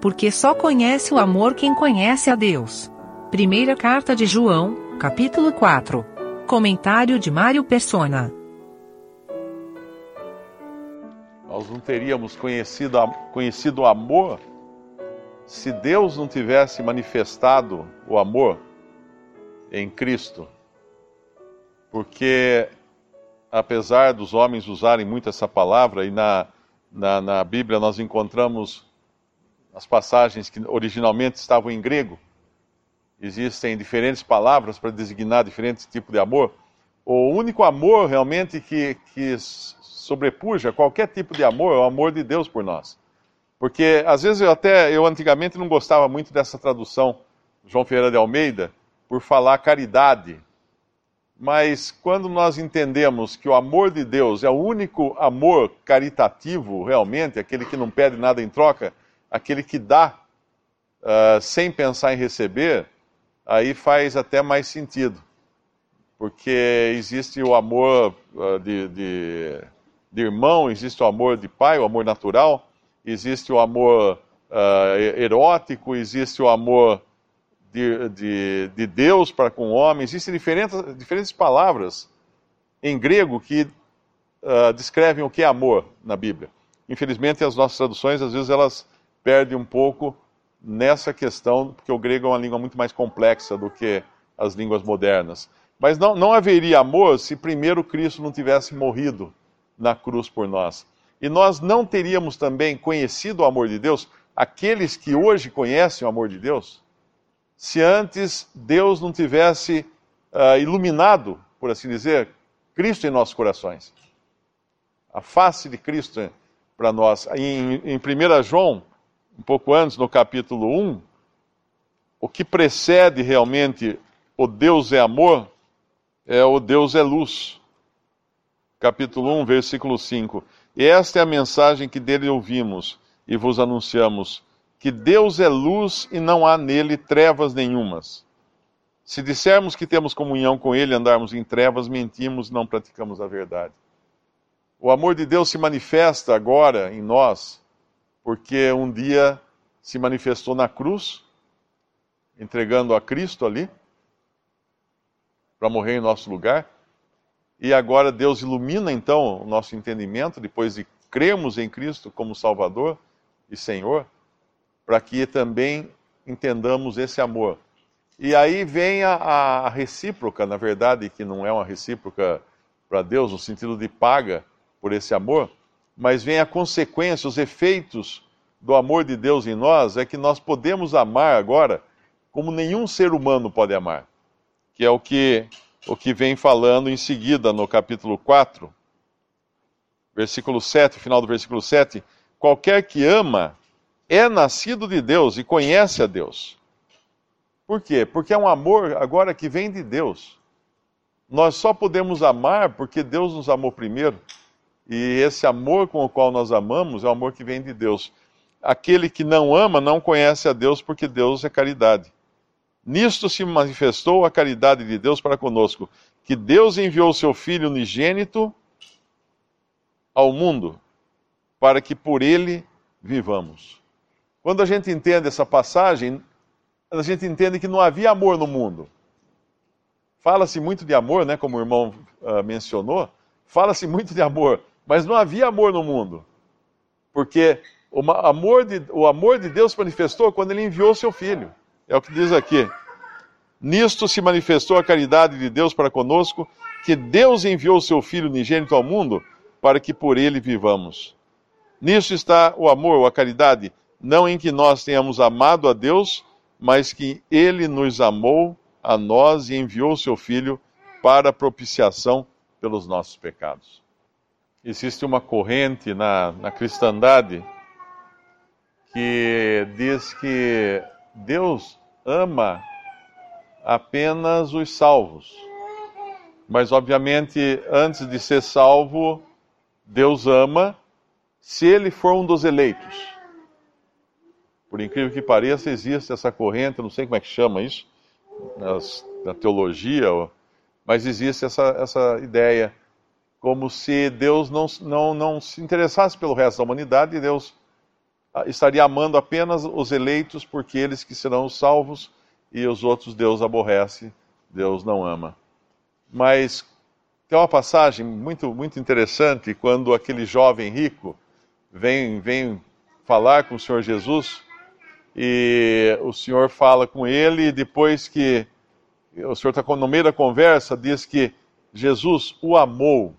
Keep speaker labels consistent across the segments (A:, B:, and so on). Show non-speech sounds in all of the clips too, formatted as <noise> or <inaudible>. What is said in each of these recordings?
A: porque só conhece o amor quem conhece a Deus. Primeira carta de João, capítulo 4. Comentário de Mário Persona.
B: Nós não teríamos conhecido, conhecido o amor se Deus não tivesse manifestado o amor em Cristo. Porque, apesar dos homens usarem muito essa palavra, e na, na, na Bíblia nós encontramos as passagens que originalmente estavam em grego, existem diferentes palavras para designar diferentes tipos de amor. O único amor realmente que, que sobrepuja qualquer tipo de amor é o amor de Deus por nós. Porque às vezes eu até, eu antigamente não gostava muito dessa tradução, João Ferreira de Almeida, por falar caridade. Mas quando nós entendemos que o amor de Deus é o único amor caritativo, realmente, aquele que não pede nada em troca, aquele que dá uh, sem pensar em receber, aí faz até mais sentido. Porque existe o amor uh, de, de, de, irmão, existe o amor de pai, o amor natural, existe o amor uh, erótico, existe o amor de, de, de, Deus para com o homem, existem diferentes, diferentes palavras em grego que descrevem o que é amor na Bíblia. Infelizmente, as nossas traduções, às vezes, elas perde um pouco nessa questão, porque o grego é uma língua muito mais complexa do que as línguas modernas. Mas não, não haveria amor se primeiro Cristo não tivesse morrido na cruz por nós. E nós não teríamos também conhecido o amor de Deus, aqueles que hoje conhecem o amor de Deus, se antes Deus não tivesse uh, iluminado, por assim dizer, Cristo em nossos corações. A face de Cristo para nós. Em, em 1 João, um pouco antes, no capítulo 1, o que precede realmente o Deus é amor é o Deus é luz. Capítulo 1, versículo 5. E esta é a mensagem que dele ouvimos e vos anunciamos: que Deus é luz e não há nele trevas nenhumas. Se dissermos que temos comunhão com ele andarmos em trevas, mentimos não praticamos a verdade. O amor de Deus se manifesta agora em nós porque um dia se manifestou na cruz, entregando a Cristo ali, para morrer em nosso lugar. E agora Deus ilumina então o nosso entendimento, depois de crermos em Cristo como Salvador e Senhor, para que também entendamos esse amor. E aí vem a, a recíproca, na verdade, que não é uma recíproca para Deus, no sentido de paga por esse amor, mas vem a consequência, os efeitos do amor de Deus em nós é que nós podemos amar agora como nenhum ser humano pode amar, que é o que o que vem falando em seguida no capítulo 4, versículo 7, final do versículo 7, qualquer que ama é nascido de Deus e conhece a Deus. Por quê? Porque é um amor agora que vem de Deus. Nós só podemos amar porque Deus nos amou primeiro. E esse amor com o qual nós amamos é o amor que vem de Deus. Aquele que não ama não conhece a Deus, porque Deus é caridade. Nisto se manifestou a caridade de Deus para conosco, que Deus enviou o seu Filho unigênito ao mundo, para que por ele vivamos. Quando a gente entende essa passagem, a gente entende que não havia amor no mundo. Fala-se muito de amor, né, como o irmão uh, mencionou, fala-se muito de amor, mas não havia amor no mundo. Porque o amor, de, o amor de Deus manifestou quando ele enviou seu filho. É o que diz aqui. Nisto se manifestou a caridade de Deus para conosco, que Deus enviou seu filho unigênito ao mundo para que por ele vivamos. Nisso está o amor, a caridade, não em que nós tenhamos amado a Deus, mas que ele nos amou a nós e enviou seu filho para propiciação pelos nossos pecados. Existe uma corrente na, na cristandade que diz que Deus ama apenas os salvos. Mas, obviamente, antes de ser salvo, Deus ama se ele for um dos eleitos. Por incrível que pareça, existe essa corrente, não sei como é que chama isso, na teologia, mas existe essa, essa ideia como se Deus não, não, não se interessasse pelo resto da humanidade e Deus estaria amando apenas os eleitos, porque eles que serão os salvos, e os outros Deus aborrece, Deus não ama. Mas tem uma passagem muito, muito interessante quando aquele jovem rico vem, vem falar com o Senhor Jesus e o Senhor fala com ele e depois que o Senhor está no meio da conversa, diz que Jesus o amou,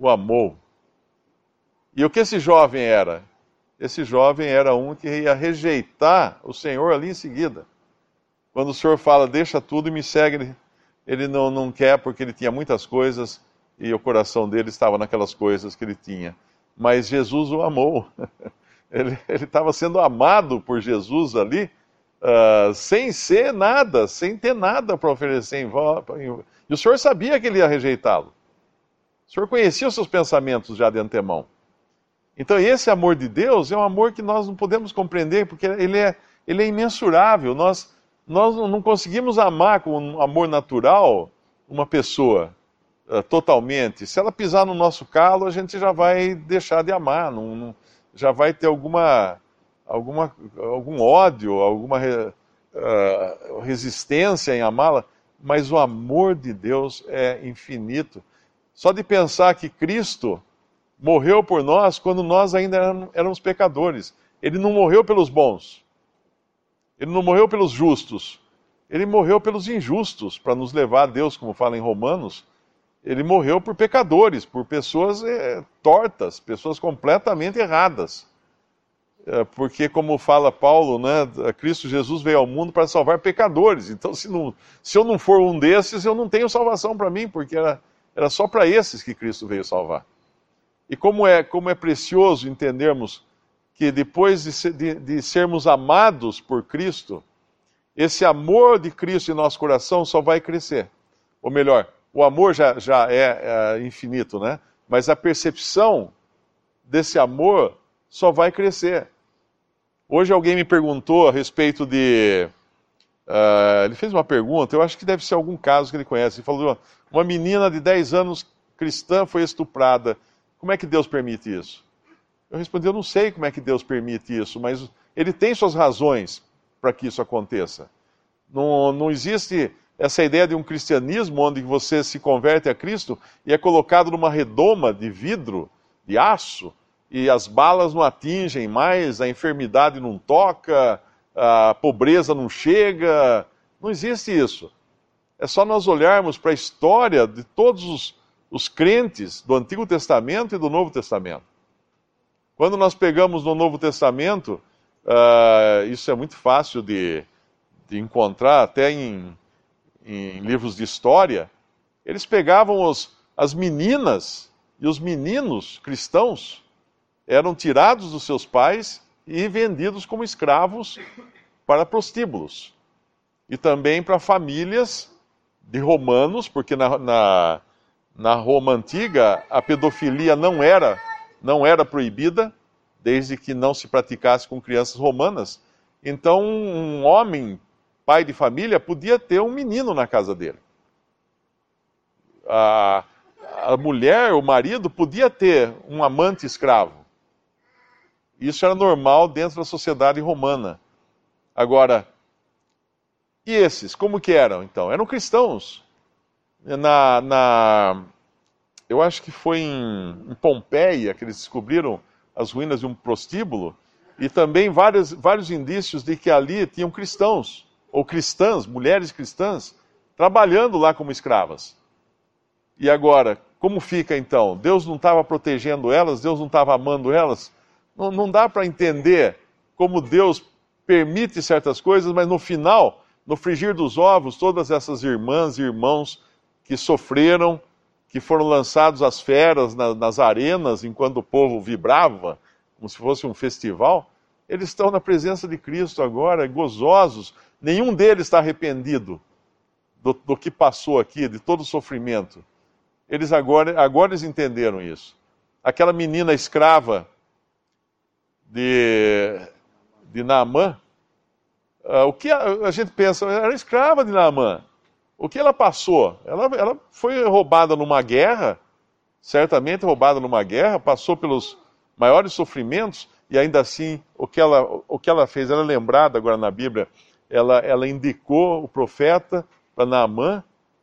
B: o amou. E o que esse jovem era? Esse jovem era um que ia rejeitar o Senhor ali em seguida. Quando o Senhor fala, deixa tudo e me segue, ele não, não quer porque ele tinha muitas coisas e o coração dele estava naquelas coisas que ele tinha. Mas Jesus o amou. <laughs> Ele estava sendo amado por Jesus ali, uh, sem ser nada, sem ter nada para oferecer em volta. E o Senhor sabia que ele ia rejeitá-lo. O Senhor conhecia os seus pensamentos já de antemão. Então, esse amor de Deus é um amor que nós não podemos compreender, porque ele é, ele é imensurável. Nós, nós não conseguimos amar com um amor natural uma pessoa uh, totalmente. Se ela pisar no nosso calo, a gente já vai deixar de amar, não, não, já vai ter alguma, alguma, algum ódio, alguma uh, resistência em amá-la, mas o amor de Deus é infinito. Só de pensar que Cristo morreu por nós quando nós ainda éramos pecadores. Ele não morreu pelos bons. Ele não morreu pelos justos. Ele morreu pelos injustos, para nos levar a Deus, como fala em Romanos. Ele morreu por pecadores, por pessoas é, tortas, pessoas completamente erradas. É, porque, como fala Paulo, né, Cristo Jesus veio ao mundo para salvar pecadores. Então, se, não, se eu não for um desses, eu não tenho salvação para mim, porque era, era só para esses que Cristo veio salvar. E como é, como é precioso entendermos que depois de, de, de sermos amados por Cristo, esse amor de Cristo em nosso coração só vai crescer. Ou melhor, o amor já, já é, é infinito, né? Mas a percepção desse amor só vai crescer. Hoje alguém me perguntou a respeito de. Uh, ele fez uma pergunta, eu acho que deve ser algum caso que ele conhece. Ele falou: uma menina de 10 anos cristã foi estuprada. Como é que Deus permite isso? Eu respondi: eu não sei como é que Deus permite isso, mas ele tem suas razões para que isso aconteça. Não, não existe essa ideia de um cristianismo onde você se converte a Cristo e é colocado numa redoma de vidro, de aço, e as balas não atingem mais, a enfermidade não toca, a pobreza não chega. Não existe isso. É só nós olharmos para a história de todos os os crentes do Antigo Testamento e do Novo Testamento. Quando nós pegamos no Novo Testamento, uh, isso é muito fácil de, de encontrar até em, em, livros de história. Eles pegavam os, as meninas e os meninos cristãos, eram tirados dos seus pais e vendidos como escravos para prostíbulos. E também para famílias de romanos, porque na, na na Roma antiga, a pedofilia não era, não era proibida, desde que não se praticasse com crianças romanas. Então, um homem, pai de família, podia ter um menino na casa dele. A, a mulher, o marido, podia ter um amante escravo. Isso era normal dentro da sociedade romana. Agora, e esses, como que eram então? Eram cristãos na, na, eu acho que foi em, em, Pompeia que eles descobriram as ruínas de um prostíbulo e também vários, vários indícios de que ali tinham cristãos ou cristãs, mulheres cristãs, trabalhando lá como escravas. E agora, como fica então? Deus não estava protegendo elas, Deus não estava amando elas? Não, não dá para entender como Deus permite certas coisas, mas no final, no frigir dos ovos, todas essas irmãs e irmãos que sofreram, que foram lançados às feras na, nas arenas enquanto o povo vibrava, como se fosse um festival, eles estão na presença de Cristo agora, gozosos. Nenhum deles está arrependido do, do que passou aqui, de todo o sofrimento. Eles agora, agora eles entenderam isso. Aquela menina escrava de, de Naamã, uh, o que a, a, gente pensa, era escrava de Naamã. O que ela passou? Ela, ela foi roubada numa guerra, certamente roubada numa guerra, passou pelos maiores sofrimentos, e ainda assim, o que ela, o que ela fez, ela é lembrada agora na Bíblia, ela, ela indicou o profeta para Naamã,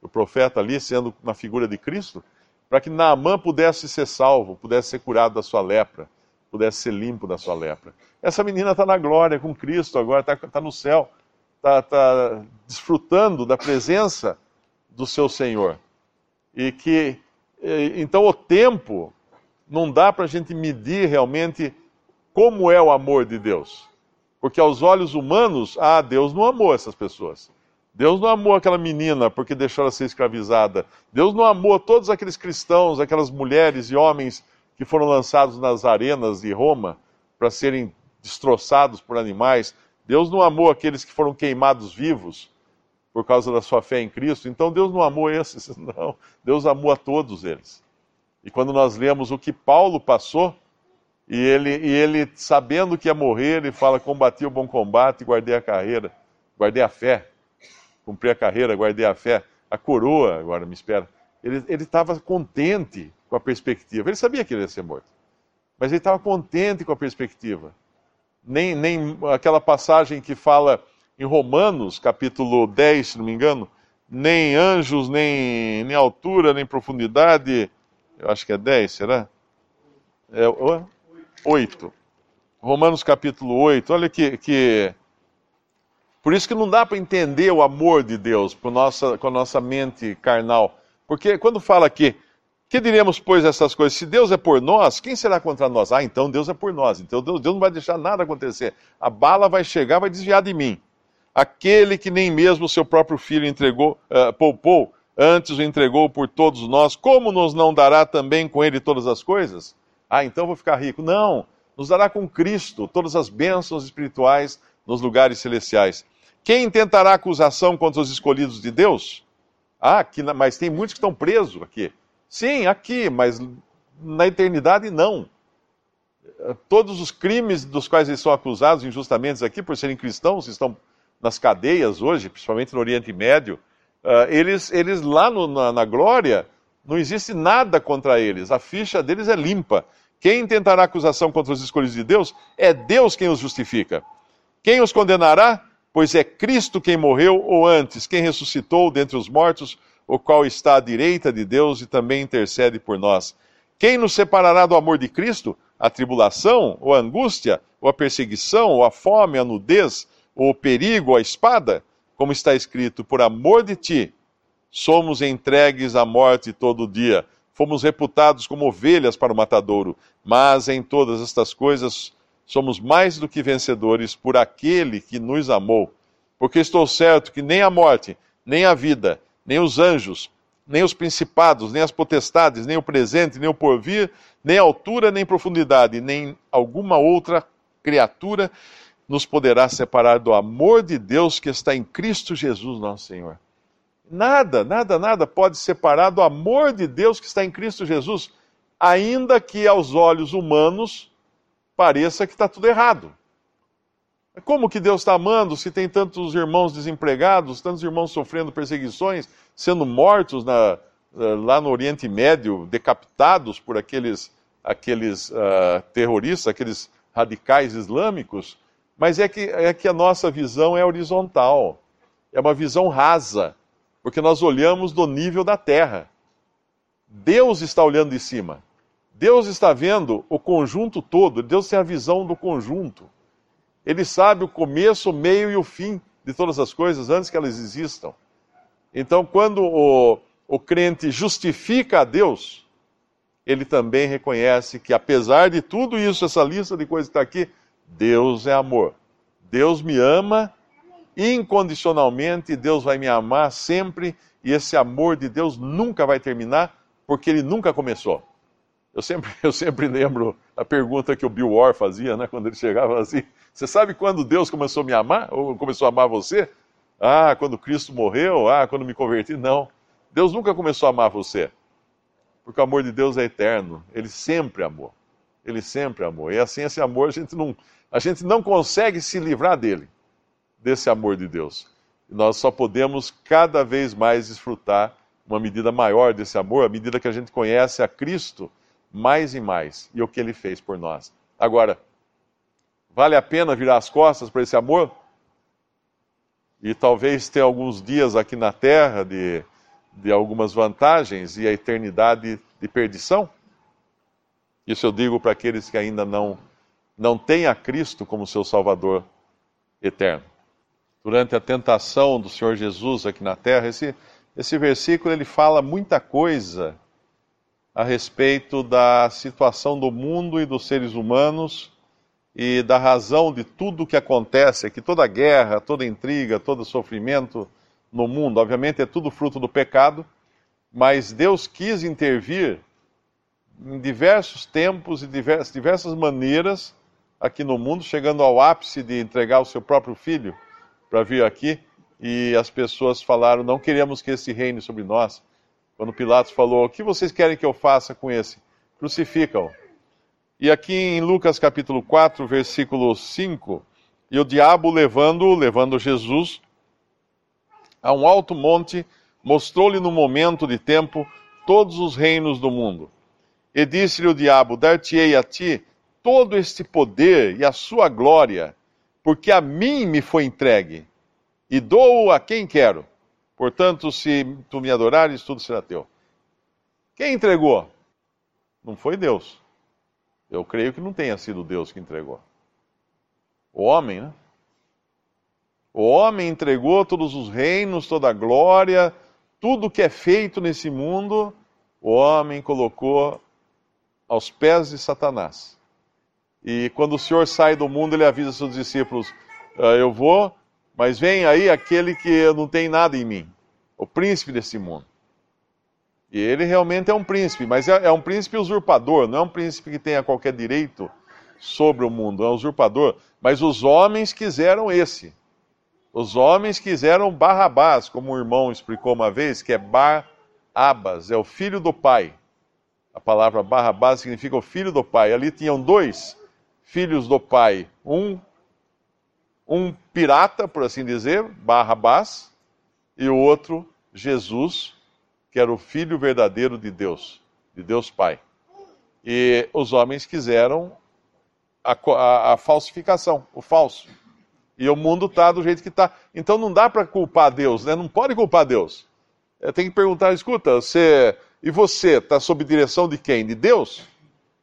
B: o profeta ali sendo uma figura de Cristo, para que Naamã pudesse ser salvo, pudesse ser curado da sua lepra, pudesse ser limpo da sua lepra. Essa menina está na glória com Cristo agora, está tá no céu, está tá desfrutando da presença do seu Senhor. E que, então, o tempo não dá para a gente medir realmente como é o amor de Deus. Porque aos olhos humanos, ah, Deus não amou essas pessoas. Deus não amou aquela menina porque deixou ela ser escravizada. Deus não amou todos aqueles cristãos, aquelas mulheres e homens que foram lançados nas arenas de Roma para serem destroçados por animais. Deus não amou aqueles que foram queimados vivos por causa da sua fé em Cristo. Então Deus não amou esses, <laughs> não. Deus amou a todos eles. E quando nós lemos o que Paulo passou, e ele, e ele sabendo que ia morrer, ele fala: Combati o bom combate, guardei a carreira, guardei a fé, cumpri a carreira, guardei a fé, a coroa agora me espera. Ele estava contente com a perspectiva. Ele sabia que ele ia ser morto, mas ele estava contente com a perspectiva. Nem, nem aquela passagem que fala em Romanos, capítulo 10, se não me engano, nem anjos, nem, nem altura, nem profundidade. Eu acho que é 10, será? É, 8. Romanos capítulo 8. Olha que, que. Por isso que não dá para entender o amor de Deus com, nossa, com a nossa mente carnal. Porque quando fala aqui, que diremos, pois, essas coisas? Se Deus é por nós, quem será contra nós? Ah, então Deus é por nós. Então Deus, Deus não vai deixar nada acontecer. A bala vai chegar, vai desviar de mim. Aquele que nem mesmo seu próprio filho entregou, uh, poupou, antes o entregou por todos nós, como nos não dará também com ele todas as coisas? Ah, então vou ficar rico. Não, nos dará com Cristo todas as bênçãos espirituais nos lugares celestiais. Quem intentará acusação contra os escolhidos de Deus? Ah, aqui, mas tem muitos que estão presos aqui. Sim, aqui, mas na eternidade não. Todos os crimes dos quais eles são acusados injustamente aqui, por serem cristãos, estão nas cadeias hoje, principalmente no Oriente Médio, uh, eles, eles lá no, na, na glória, não existe nada contra eles. A ficha deles é limpa. Quem tentará acusação contra os escolhidos de Deus é Deus quem os justifica. Quem os condenará? Pois é Cristo quem morreu, ou antes, quem ressuscitou dentre os mortos, o qual está à direita de Deus e também intercede por nós. Quem nos separará do amor de Cristo? A tribulação, ou a angústia, ou a perseguição, ou a fome, a nudez, ou o perigo, ou a espada? Como está escrito, por amor de ti, somos entregues à morte todo dia fomos reputados como ovelhas para o matadouro, mas em todas estas coisas somos mais do que vencedores por aquele que nos amou. Porque estou certo que nem a morte, nem a vida, nem os anjos, nem os principados, nem as potestades, nem o presente, nem o porvir, nem altura, nem profundidade, nem alguma outra criatura nos poderá separar do amor de Deus que está em Cristo Jesus, nosso Senhor. Nada, nada, nada pode separar do amor de Deus que está em Cristo Jesus, ainda que aos olhos humanos pareça que está tudo errado. Como que Deus está amando se tem tantos irmãos desempregados, tantos irmãos sofrendo perseguições, sendo mortos na, eh, lá no Oriente Médio, decapitados por aqueles, aqueles uh, terroristas, aqueles radicais islâmicos? Mas é que, é que a nossa visão é horizontal, é uma visão rasa porque nós olhamos do nível da terra. Deus está olhando de cima. Deus está vendo o conjunto todo. Deus tem a visão do conjunto. Ele sabe o começo, o meio e o fim de todas as coisas antes que elas existam. Então, quando o, o crente justifica a Deus, ele também reconhece que, apesar de tudo isso, essa lista de coisas que está aqui, Deus é amor. Deus me ama incondicionalmente, Deus vai me amar sempre e esse amor de Deus nunca vai terminar, porque ele nunca começou. Eu sempre, <laughs> eu sempre lembro a pergunta que o Bill Orr fazia, né, quando ele chegava assim: Você sabe quando Deus começou a me amar? Ou começou a amar você? Ah, quando Cristo morreu? Ah, quando me converti? Não. Deus nunca começou a amar você. Porque o amor de Deus é eterno. Ele sempre amou. Ele sempre amou. E assim, esse amor, a gente não, a gente não consegue se livrar dele desse amor de Deus. E nós só podemos cada vez mais desfrutar uma medida maior desse amor, à medida que a gente conhece a Cristo mais e mais e o que ele fez por nós. Agora, Vale a pena virar as costas para esse amor? E talvez ter alguns dias aqui na terra de, de algumas vantagens e a eternidade de perdição? Isso eu digo para aqueles que ainda não, não têm a Cristo como seu Salvador eterno. Durante a tentação do Senhor Jesus aqui na terra, esse, esse versículo ele fala muita coisa a respeito da situação do mundo e dos seres humanos e da razão de tudo o que acontece aqui, toda guerra, toda intriga, todo sofrimento no mundo. Obviamente é tudo fruto do pecado, mas Deus quis intervir em diversos tempos e diversas, diversas maneiras aqui no mundo, chegando ao ápice de entregar o seu próprio filho para vir aqui. E as pessoas falaram: não queremos que esse reine sobre nós. Quando Pilatos falou: o que vocês querem que eu faça com esse? Crucificam. E aqui em Lucas capítulo 4, versículo 5, e o diabo levando, levando Jesus a um alto monte, mostrou-lhe no momento de tempo todos os reinos do mundo. E disse-lhe o diabo: Dar-te-ei a ti todo este poder e a sua glória, porque a mim me foi entregue, e dou a quem quero. Portanto, se tu me adorares, tudo será teu. Quem entregou? Não foi Deus. Eu creio que não tenha sido Deus que entregou. O homem, né? O homem entregou todos os reinos, toda a glória, tudo que é feito nesse mundo, o homem colocou aos pés de Satanás. E quando o Senhor sai do mundo, ele avisa seus discípulos: ah, Eu vou, mas vem aí aquele que não tem nada em mim, o príncipe desse mundo. E ele realmente é um príncipe, mas é, é um príncipe usurpador, não é um príncipe que tenha qualquer direito sobre o mundo, é um usurpador. Mas os homens quiseram esse. Os homens quiseram Barrabás, como o irmão explicou uma vez, que é Bar-Abas, é o filho do pai. A palavra Barrabás significa o filho do pai. Ali tinham dois filhos do pai. Um, um pirata, por assim dizer, Barrabás, e o outro, Jesus, que era o filho verdadeiro de Deus, de Deus Pai. E os homens quiseram a, a, a falsificação, o falso. E o mundo está do jeito que está. Então não dá para culpar Deus, né? não pode culpar Deus. É, tem que perguntar: escuta, você e você está sob direção de quem? De Deus?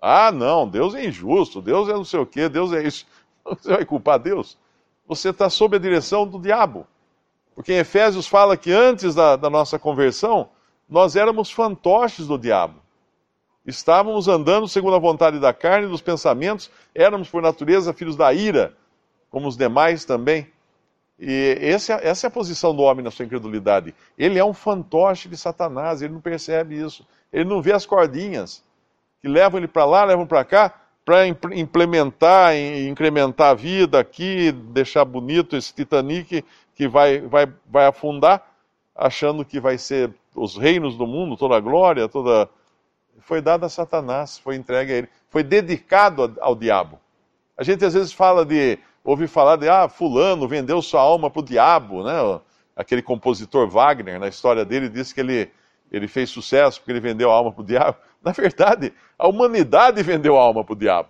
B: Ah, não, Deus é injusto, Deus é não sei o quê, Deus é isso. <laughs> Você vai culpar Deus? Você está sob a direção do diabo. Porque em Efésios fala que antes da, da nossa conversão, nós éramos fantoches do diabo. Estávamos andando segundo a vontade da carne e dos pensamentos, éramos por natureza filhos da ira, como os demais também. E essa, essa é a posição do homem na sua incredulidade. Ele é um fantoche de Satanás, ele não percebe isso. Ele não vê as cordinhas que levam ele para lá, levam para cá, para implementar e incrementar a vida aqui, deixar bonito esse Titanic que vai, vai, vai afundar, achando que vai ser os reinos do mundo, toda a glória, toda. Foi dado a Satanás, foi entregue a ele, foi dedicado ao diabo. A gente às vezes fala de ouve falar de, ah, fulano vendeu sua alma para o diabo, né? Aquele compositor Wagner, na história dele, disse que ele, ele fez sucesso porque ele vendeu a alma para o diabo. <laughs> Na verdade, a humanidade vendeu a alma para o diabo.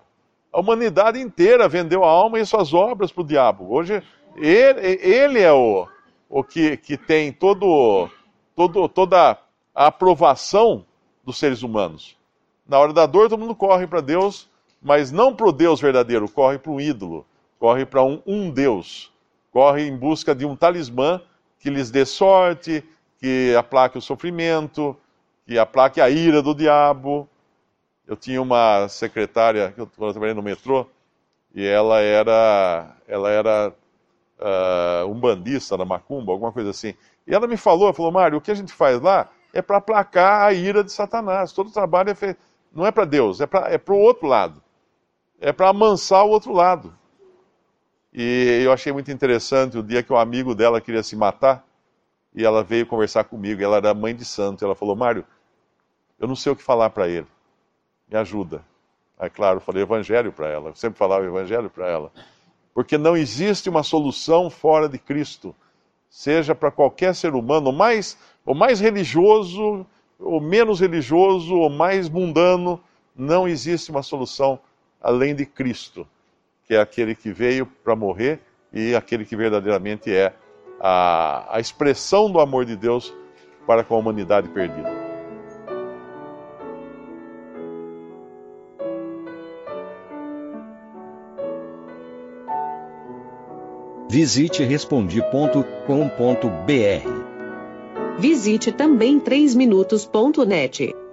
B: A humanidade inteira vendeu a alma e suas obras para o diabo. Hoje, ele, ele é o, o que, que tem todo, todo, toda a aprovação dos seres humanos. Na hora da dor, todo mundo corre para Deus, mas não para o Deus verdadeiro, corre para um ídolo corre para um, um Deus, corre em busca de um talismã que lhes dê sorte, que aplaque o sofrimento, que aplaque a ira do diabo. Eu tinha uma secretária, quando eu trabalhei no metrô, e ela era, ela era uh, um bandista da macumba, alguma coisa assim. E ela me falou, falou, Mário, o que a gente faz lá é para aplacar a ira de Satanás. Todo trabalho é feito, não é para Deus, é para é o outro lado. É para amansar o outro lado. E eu achei muito interessante o dia que um amigo dela queria se matar e ela veio conversar comigo. Ela era mãe de santo. Ela falou: Mário, eu não sei o que falar para ele. Me ajuda. Aí, claro, eu falei evangelho para ela. Eu sempre falava evangelho para ela. Porque não existe uma solução fora de Cristo. Seja para qualquer ser humano, o mais, o mais religioso, o menos religioso, o mais mundano, não existe uma solução além de Cristo que é aquele que veio para morrer e aquele que verdadeiramente é a, a expressão do amor de Deus para com a humanidade perdida.
C: Visite respondi.com.br.
A: Visite também 3minutos.net.